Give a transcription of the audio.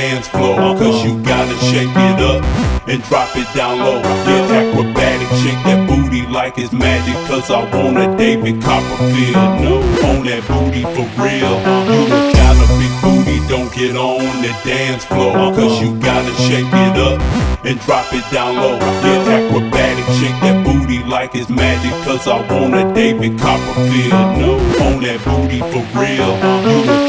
dance floor. Cause you gotta shake it up and drop it down low. Get acrobatic, shake that booty like it's magic. Cause I want a David Copperfield. No, on that booty for real. You got a big booty, don't get on the dance floor. Cause you gotta shake it up and drop it down low. Get acrobatic, shake that booty like it's magic. Cause I want a David Copperfield. No, on that booty for real. You